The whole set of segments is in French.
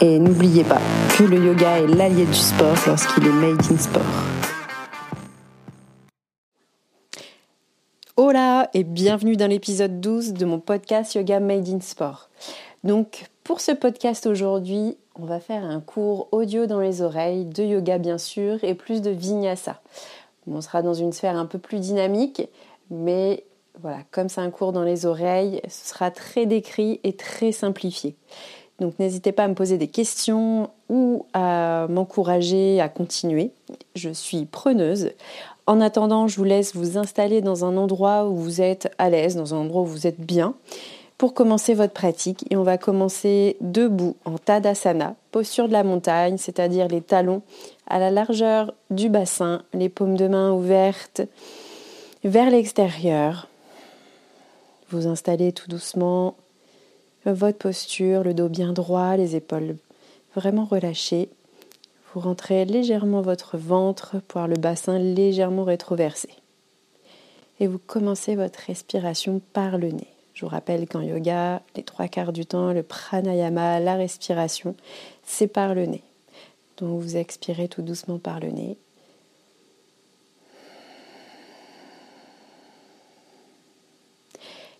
Et n'oubliez pas que le yoga est l'allié du sport lorsqu'il est made in sport. Hola et bienvenue dans l'épisode 12 de mon podcast Yoga Made in Sport. Donc pour ce podcast aujourd'hui, on va faire un cours audio dans les oreilles, de yoga bien sûr, et plus de vinyasa. On sera dans une sphère un peu plus dynamique, mais voilà, comme c'est un cours dans les oreilles, ce sera très décrit et très simplifié. Donc n'hésitez pas à me poser des questions ou à m'encourager à continuer. Je suis preneuse. En attendant, je vous laisse vous installer dans un endroit où vous êtes à l'aise, dans un endroit où vous êtes bien, pour commencer votre pratique. Et on va commencer debout en Tadasana, posture de la montagne, c'est-à-dire les talons à la largeur du bassin, les paumes de main ouvertes vers l'extérieur. Vous installez tout doucement votre posture, le dos bien droit, les épaules vraiment relâchées. Vous rentrez légèrement votre ventre, pour le bassin légèrement rétroversé. Et vous commencez votre respiration par le nez. Je vous rappelle qu'en yoga, les trois quarts du temps, le pranayama, la respiration, c'est par le nez. Donc vous expirez tout doucement par le nez.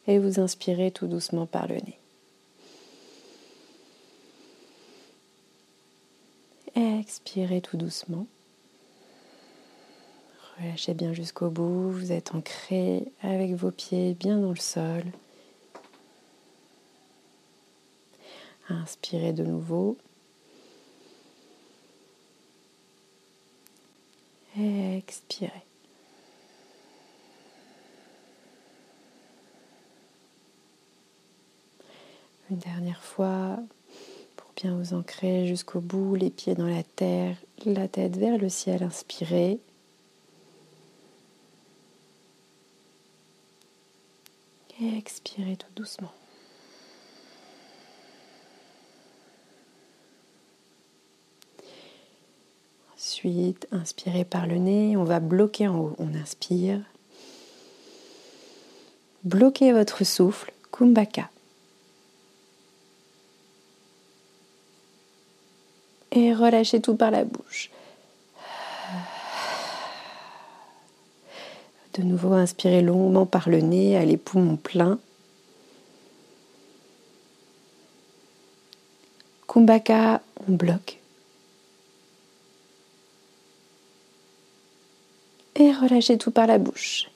Et vous inspirez tout doucement par le nez. Expirez tout doucement. Relâchez bien jusqu'au bout. Vous êtes ancré avec vos pieds bien dans le sol. Inspirez de nouveau. Expirez. Une dernière fois, bien vous ancrer jusqu'au bout, les pieds dans la terre, la tête vers le ciel, inspirez. Et expirez tout doucement. Ensuite, inspirez par le nez, on va bloquer en haut. On inspire. Bloquez votre souffle, Kumbhaka. et relâchez tout par la bouche. De nouveau, inspirez longuement par le nez, à les poumons pleins. Kumbhaka, on bloque. Et relâchez tout par la bouche.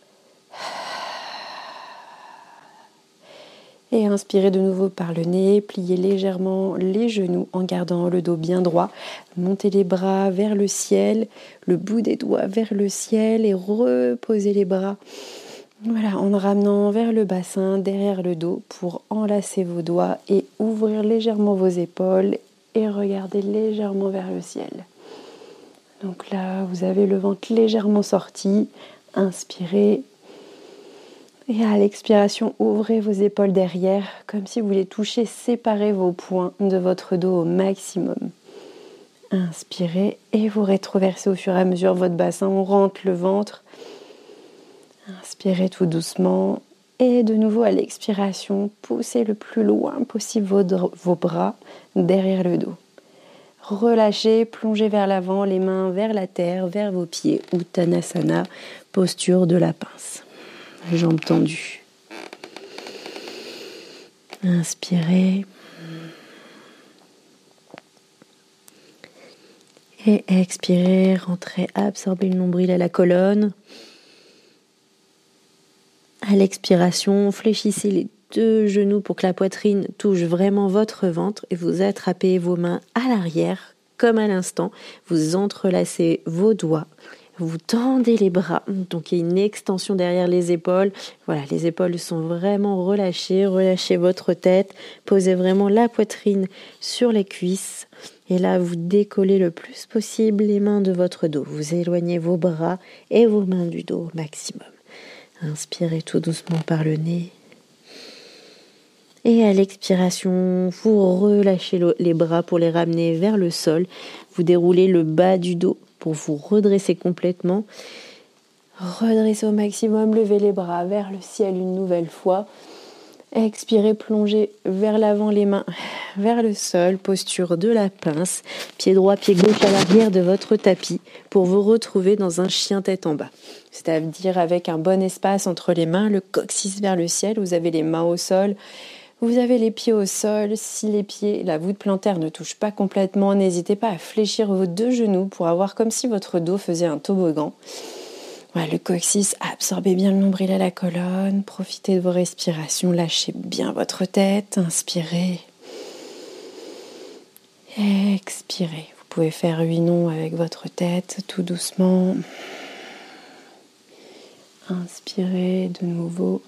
Et inspirez de nouveau par le nez, pliez légèrement les genoux en gardant le dos bien droit. Montez les bras vers le ciel, le bout des doigts vers le ciel et reposez les bras. Voilà, en ramenant vers le bassin, derrière le dos, pour enlacer vos doigts et ouvrir légèrement vos épaules et regarder légèrement vers le ciel. Donc là, vous avez le ventre légèrement sorti. Inspirez et à l'expiration, ouvrez vos épaules derrière, comme si vous voulez toucher, séparer vos poings de votre dos au maximum. Inspirez et vous rétroversez au fur et à mesure votre bassin. On rentre le ventre. Inspirez tout doucement. Et de nouveau à l'expiration, poussez le plus loin possible vos, bras derrière le dos. Relâchez, plongez vers l'avant, les mains vers la terre, vers vos pieds. Uttanasana, posture de la pince jambes tendues. Inspirez. Et expirez, rentrez, absorbez le nombril à la colonne. À l'expiration, fléchissez les deux genoux pour que la poitrine touche vraiment votre ventre et vous attrapez vos mains à l'arrière, comme à l'instant. Vous entrelacez vos doigts vous tendez les bras, donc il y a une extension derrière les épaules. Voilà, les épaules sont vraiment relâchées. Relâchez votre tête, posez vraiment la poitrine sur les cuisses Et là, vous décollez le plus possible les mains de votre dos. Vous éloignez vos bras et vos mains du dos au maximum. Inspirez tout doucement par le nez. Et à l'expiration, vous relâchez les bras pour les ramener vers le sol. Vous déroulez le bas du dos pour vous redresser complètement. Redressez au maximum, levez les bras vers le ciel une nouvelle fois. Expirez, plongez vers l'avant les mains vers le sol, posture de la pince, pied droit, pied gauche à l'arrière de votre tapis pour vous retrouver dans un chien tête en bas. C'est-à-dire avec un bon espace entre les mains, le coccyx vers le ciel, vous avez les mains au sol, vous avez les pieds au sol. Si les pieds, la voûte plantaire ne touche pas complètement, n'hésitez pas à fléchir vos deux genoux pour avoir comme si votre dos faisait un toboggan. Voilà, le coccyx, absorbez bien le nombril à la colonne, profitez de vos respirations, lâchez bien votre tête, inspirez. Expirez. Vous pouvez faire huit noms avec votre tête tout doucement. Inspirez de nouveau.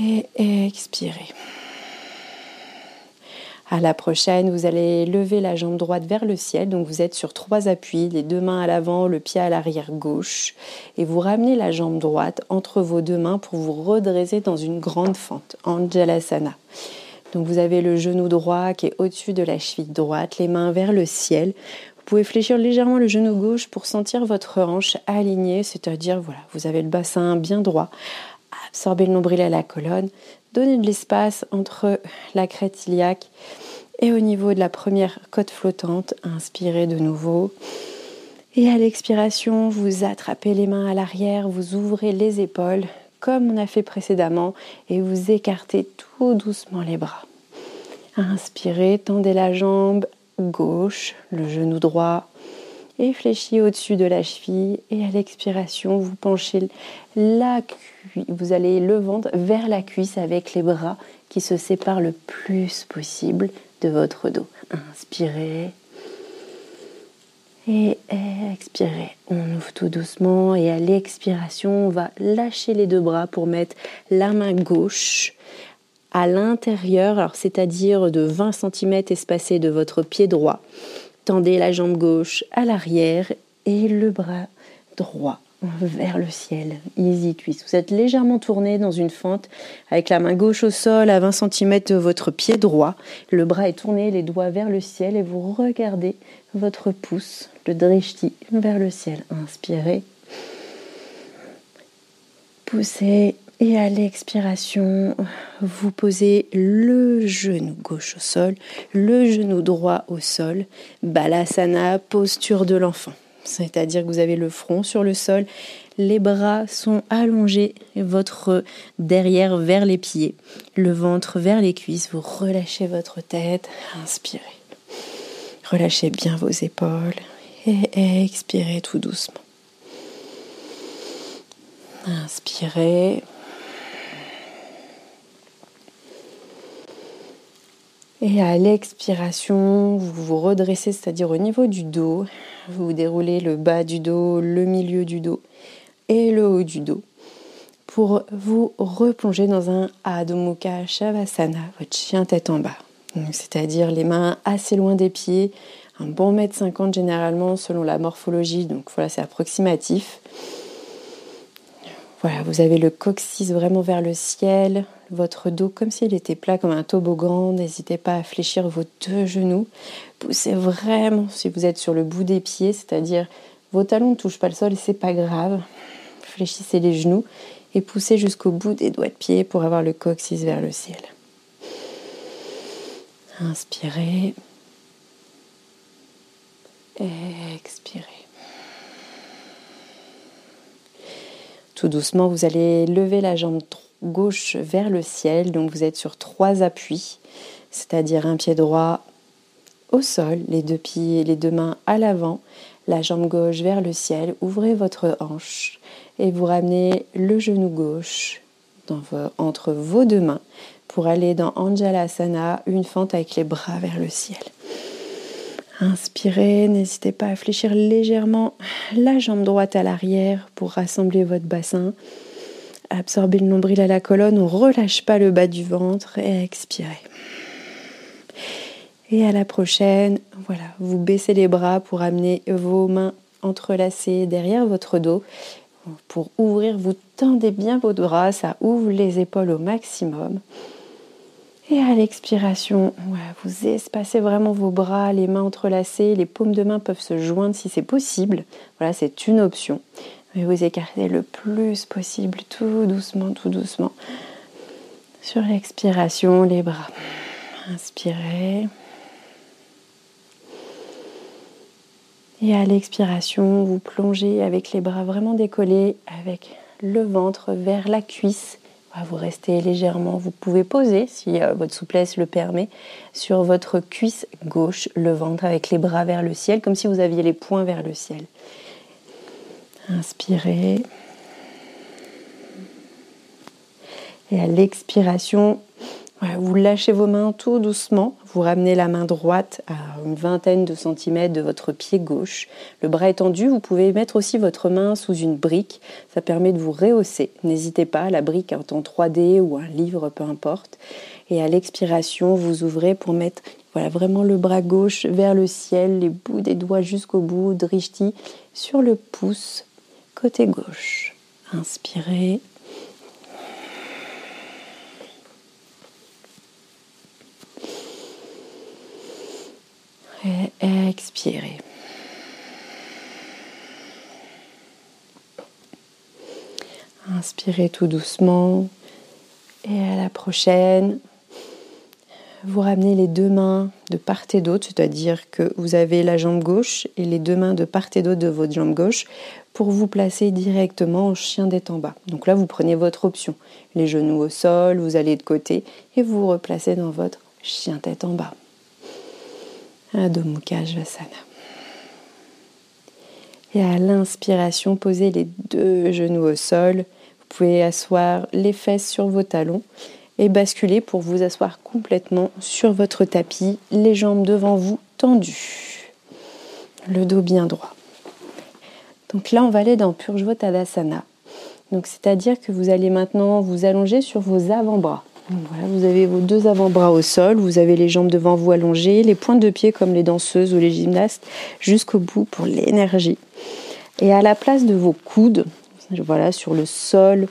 Et expirez. À la prochaine, vous allez lever la jambe droite vers le ciel. Donc vous êtes sur trois appuis, les deux mains à l'avant, le pied à l'arrière gauche. Et vous ramenez la jambe droite entre vos deux mains pour vous redresser dans une grande fente, Anjalasana. Donc vous avez le genou droit qui est au-dessus de la cheville droite, les mains vers le ciel. Vous pouvez fléchir légèrement le genou gauche pour sentir votre hanche alignée, c'est-à-dire voilà, vous avez le bassin bien droit. Absorbez le nombril à la colonne. Donnez de l'espace entre la crête iliaque et au niveau de la première côte flottante. Inspirez de nouveau. Et à l'expiration, vous attrapez les mains à l'arrière, vous ouvrez les épaules comme on a fait précédemment et vous écartez tout doucement les bras. Inspirez, tendez la jambe gauche, le genou droit et fléchis au-dessus de la cheville et à l'expiration, vous penchez la cuisse, vous allez le ventre vers la cuisse avec les bras qui se séparent le plus possible de votre dos. Inspirez. Et expirez. On ouvre tout doucement et à l'expiration, on va lâcher les deux bras pour mettre la main gauche à l'intérieur, c'est-à-dire de 20 cm espacé de votre pied droit. Tendez la jambe gauche à l'arrière et le bras droit vers le ciel. Easy twist. Vous êtes légèrement tourné dans une fente avec la main gauche au sol à 20 cm de votre pied droit. Le bras est tourné, les doigts vers le ciel et vous regardez votre pouce, le drishti, vers le ciel. Inspirez. Poussez et à l'expiration, vous posez le genou gauche au sol, le genou droit au sol. Balasana, posture de l'enfant. C'est-à-dire que vous avez le front sur le sol, les bras sont allongés, votre derrière vers les pieds, le ventre vers les cuisses. Vous relâchez votre tête, inspirez. Relâchez bien vos épaules et expirez tout doucement. Inspirez. Et à l'expiration, vous vous redressez, c'est-à-dire au niveau du dos. Vous déroulez le bas du dos, le milieu du dos et le haut du dos pour vous replonger dans un Adho Mukha Shavasana, votre chien tête en bas. C'est-à-dire les mains assez loin des pieds, un bon mètre cinquante généralement selon la morphologie, donc voilà, c'est approximatif. Voilà, vous avez le coccyx vraiment vers le ciel, votre dos comme s'il était plat comme un toboggan. N'hésitez pas à fléchir vos deux genoux. Poussez vraiment si vous êtes sur le bout des pieds, c'est-à-dire vos talons ne touchent pas le sol et c'est pas grave. Fléchissez les genoux et poussez jusqu'au bout des doigts de pied pour avoir le coccyx vers le ciel. Inspirez. Expirez. Tout doucement, vous allez lever la jambe gauche vers le ciel. Donc vous êtes sur trois appuis, c'est-à-dire un pied droit au sol, les deux pieds, les deux mains à l'avant, la jambe gauche vers le ciel. Ouvrez votre hanche et vous ramenez le genou gauche entre vos deux mains pour aller dans Anjalasana, une fente avec les bras vers le ciel. Inspirez, n'hésitez pas à fléchir légèrement la jambe droite à l'arrière pour rassembler votre bassin. Absorbez le nombril à la colonne, on relâche pas le bas du ventre et expirez. Et à la prochaine, voilà, vous baissez les bras pour amener vos mains entrelacées derrière votre dos. Pour ouvrir, vous tendez bien vos bras, ça ouvre les épaules au maximum. Et à l'expiration, vous espacez vraiment vos bras, les mains entrelacées, les paumes de main peuvent se joindre si c'est possible. Voilà, c'est une option. Vous écartez le plus possible, tout doucement, tout doucement. Sur l'expiration, les bras. Inspirez. Et à l'expiration, vous plongez avec les bras vraiment décollés, avec le ventre vers la cuisse. Vous restez légèrement, vous pouvez poser, si euh, votre souplesse le permet, sur votre cuisse gauche, le ventre avec les bras vers le ciel, comme si vous aviez les poings vers le ciel. Inspirez. Et à l'expiration, vous lâchez vos mains tout doucement. Vous ramenez la main droite à une vingtaine de centimètres de votre pied gauche. Le bras étendu, vous pouvez mettre aussi votre main sous une brique. Ça permet de vous rehausser. N'hésitez pas, la brique en 3D ou un livre, peu importe. Et à l'expiration, vous ouvrez pour mettre voilà, vraiment le bras gauche vers le ciel, les bouts des doigts jusqu'au bout, drishti, sur le pouce côté gauche. Inspirez. Et expirez. Inspirez tout doucement. Et à la prochaine, vous ramenez les deux mains de part et d'autre, c'est-à-dire que vous avez la jambe gauche et les deux mains de part et d'autre de votre jambe gauche pour vous placer directement en chien d'être en bas. Donc là, vous prenez votre option. Les genoux au sol, vous allez de côté et vous replacez dans votre chien tête en bas. Adho Mukha Svasana. Et à l'inspiration, posez les deux genoux au sol. Vous pouvez asseoir les fesses sur vos talons et basculer pour vous asseoir complètement sur votre tapis, les jambes devant vous tendues, le dos bien droit. Donc là, on va aller dans Purjvotadasana. Donc c'est-à-dire que vous allez maintenant vous allonger sur vos avant-bras. Vous avez vos deux avant-bras au sol, vous avez les jambes devant vous allongées, les pointes de pied comme les danseuses ou les gymnastes jusqu'au bout pour l'énergie. Et à la place de vos coudes, voilà, sur le sol,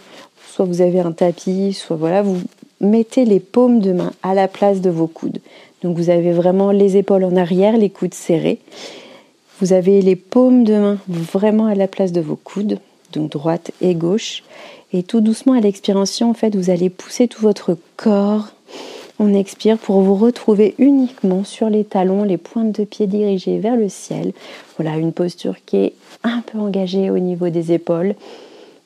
soit vous avez un tapis, soit voilà, vous mettez les paumes de main à la place de vos coudes. Donc vous avez vraiment les épaules en arrière, les coudes serrés. Vous avez les paumes de main vraiment à la place de vos coudes, donc droite et gauche. Et tout doucement à l'expiration, en fait, vous allez pousser tout votre corps. On expire pour vous retrouver uniquement sur les talons, les pointes de pied dirigées vers le ciel. Voilà, une posture qui est un peu engagée au niveau des épaules.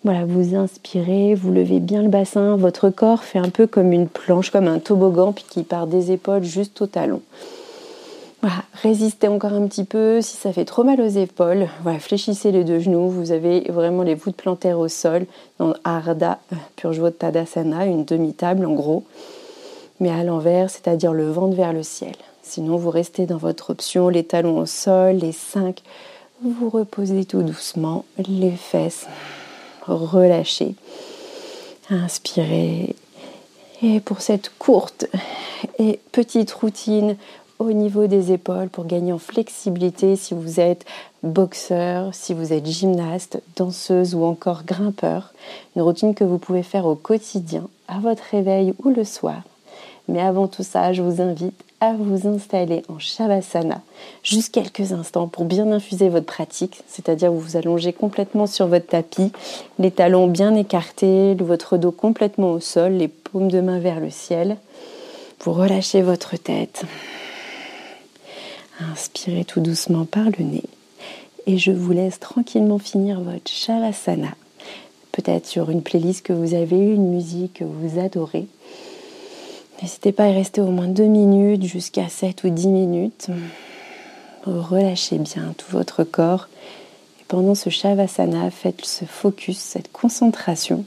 Voilà, vous inspirez, vous levez bien le bassin, votre corps fait un peu comme une planche, comme un toboggan, puis qui part des épaules juste aux talons. Voilà, résistez encore un petit peu. Si ça fait trop mal aux épaules, fléchissez les deux genoux. Vous avez vraiment les voûtes plantaires au sol dans Ardha Tadasana, une demi-table en gros, mais à l'envers, c'est-à-dire le ventre vers le ciel. Sinon, vous restez dans votre option, les talons au sol, les cinq. Vous reposez tout doucement, les fesses relâchez. Inspirez. Et pour cette courte et petite routine au niveau des épaules pour gagner en flexibilité si vous êtes boxeur, si vous êtes gymnaste, danseuse ou encore grimpeur. Une routine que vous pouvez faire au quotidien, à votre réveil ou le soir. Mais avant tout ça, je vous invite à vous installer en Shavasana juste quelques instants pour bien infuser votre pratique, c'est-à-dire vous vous allongez complètement sur votre tapis, les talons bien écartés, votre dos complètement au sol, les paumes de main vers le ciel. Vous relâchez votre tête. Inspirez tout doucement par le nez et je vous laisse tranquillement finir votre Shavasana. Peut-être sur une playlist que vous avez, une musique que vous adorez. N'hésitez pas à rester au moins 2 minutes jusqu'à 7 ou 10 minutes. Relâchez bien tout votre corps. Et pendant ce Shavasana, faites ce focus, cette concentration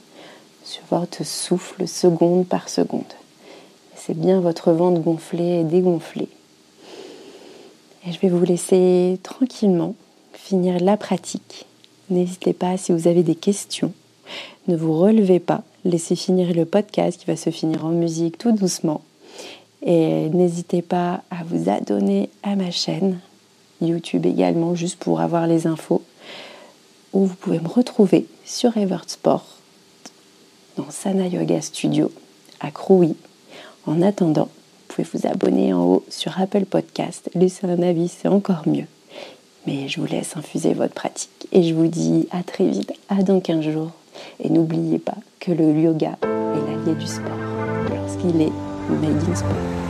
sur votre souffle seconde par seconde. C'est bien votre ventre gonflé et dégonflé. Et je vais vous laisser tranquillement finir la pratique. N'hésitez pas si vous avez des questions. Ne vous relevez pas Laissez finir le podcast qui va se finir en musique tout doucement. Et n'hésitez pas à vous abonner à ma chaîne YouTube également, juste pour avoir les infos. Ou vous pouvez me retrouver sur Eversport dans Sana Yoga Studio à Crouy. En attendant, pouvez vous abonner en haut sur Apple Podcast, laisser un avis, c'est encore mieux. Mais je vous laisse infuser votre pratique et je vous dis à très vite, à dans 15 jours. Et n'oubliez pas que le yoga est l'allié du sport lorsqu'il est made in sport.